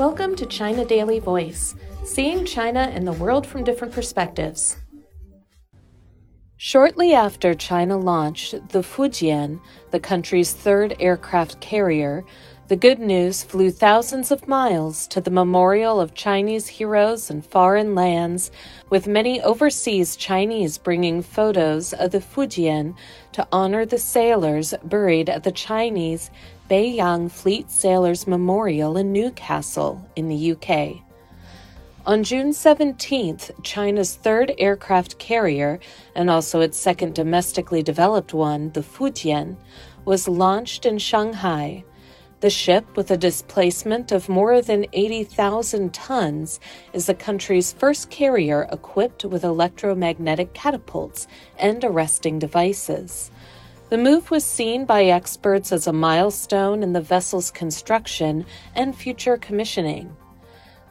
Welcome to China Daily Voice, seeing China and the world from different perspectives. Shortly after China launched the Fujian, the country's third aircraft carrier, the good news flew thousands of miles to the memorial of Chinese heroes in foreign lands, with many overseas Chinese bringing photos of the Fujian to honor the sailors buried at the Chinese Beiyang Fleet Sailors Memorial in Newcastle, in the UK. On June 17th, China's third aircraft carrier, and also its second domestically developed one, the Fujian, was launched in Shanghai the ship, with a displacement of more than 80,000 tons, is the country's first carrier equipped with electromagnetic catapults and arresting devices. The move was seen by experts as a milestone in the vessel's construction and future commissioning.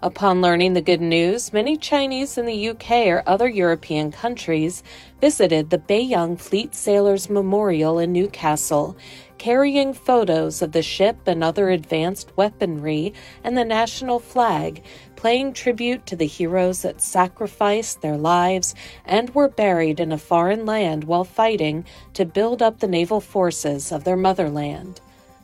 Upon learning the good news, many Chinese in the UK or other European countries visited the Beiyang Fleet Sailors Memorial in Newcastle, carrying photos of the ship and other advanced weaponry and the national flag, paying tribute to the heroes that sacrificed their lives and were buried in a foreign land while fighting to build up the naval forces of their motherland.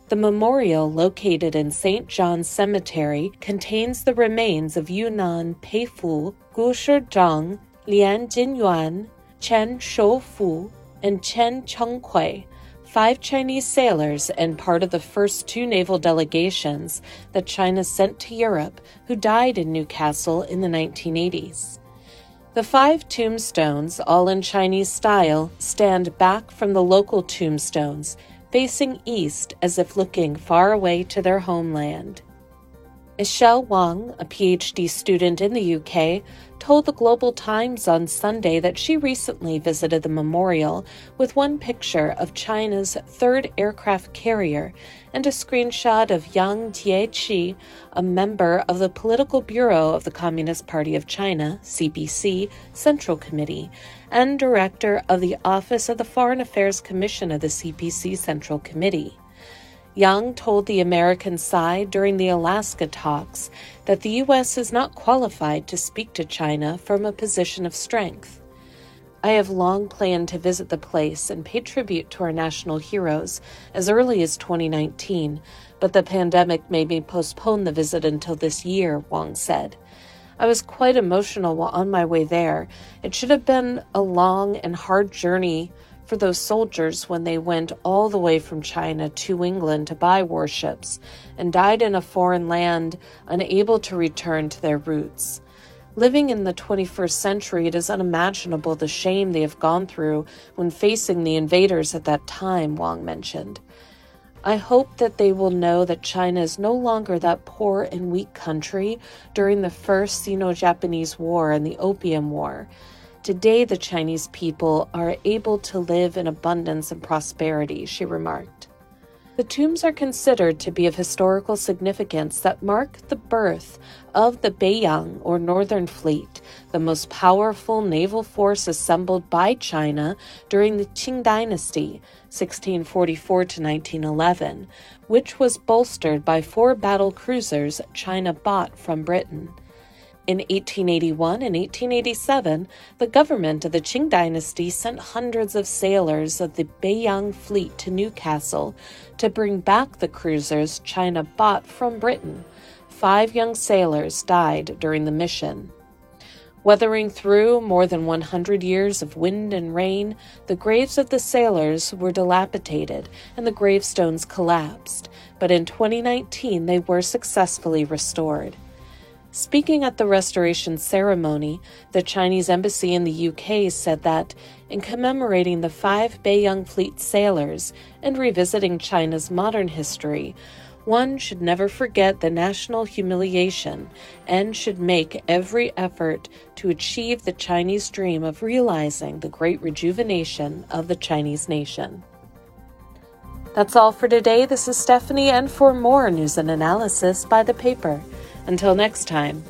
The memorial, located in St. John's Cemetery, contains the remains of Yuan Peifu, Gu Shizhong, Lian Jinyuan, Chen Shoufu, and Chen Chenghui, five Chinese sailors and part of the first two naval delegations that China sent to Europe who died in Newcastle in the 1980s. The five tombstones, all in Chinese style, stand back from the local tombstones facing east as if looking far away to their homeland. Michelle Wang, a PhD student in the UK, told the Global Times on Sunday that she recently visited the memorial with one picture of China's third aircraft carrier and a screenshot of Yang Jiechi, a member of the Political Bureau of the Communist Party of China, CPC, Central Committee, and director of the Office of the Foreign Affairs Commission of the CPC Central Committee. Yang told the American side during the Alaska talks that the U.S. is not qualified to speak to China from a position of strength. I have long planned to visit the place and pay tribute to our national heroes as early as 2019, but the pandemic made me postpone the visit until this year, Wang said. I was quite emotional while on my way there. It should have been a long and hard journey for those soldiers when they went all the way from China to England to buy warships and died in a foreign land, unable to return to their roots. Living in the 21st century, it is unimaginable the shame they have gone through when facing the invaders at that time, Wang mentioned. I hope that they will know that China is no longer that poor and weak country during the First Sino Japanese War and the Opium War Today, the Chinese people are able to live in abundance and prosperity, she remarked. The tombs are considered to be of historical significance that mark the birth of the Beiyang or Northern Fleet, the most powerful naval force assembled by China during the Qing Dynasty, 1644 to 1911, which was bolstered by four battle cruisers China bought from Britain. In 1881 and 1887, the government of the Qing dynasty sent hundreds of sailors of the Beiyang fleet to Newcastle to bring back the cruisers China bought from Britain. Five young sailors died during the mission. Weathering through more than 100 years of wind and rain, the graves of the sailors were dilapidated and the gravestones collapsed, but in 2019 they were successfully restored. Speaking at the restoration ceremony, the Chinese embassy in the UK said that, in commemorating the five Beiyang Fleet sailors and revisiting China's modern history, one should never forget the national humiliation and should make every effort to achieve the Chinese dream of realizing the great rejuvenation of the Chinese nation. That's all for today. This is Stephanie, and for more news and analysis by the paper, until next time,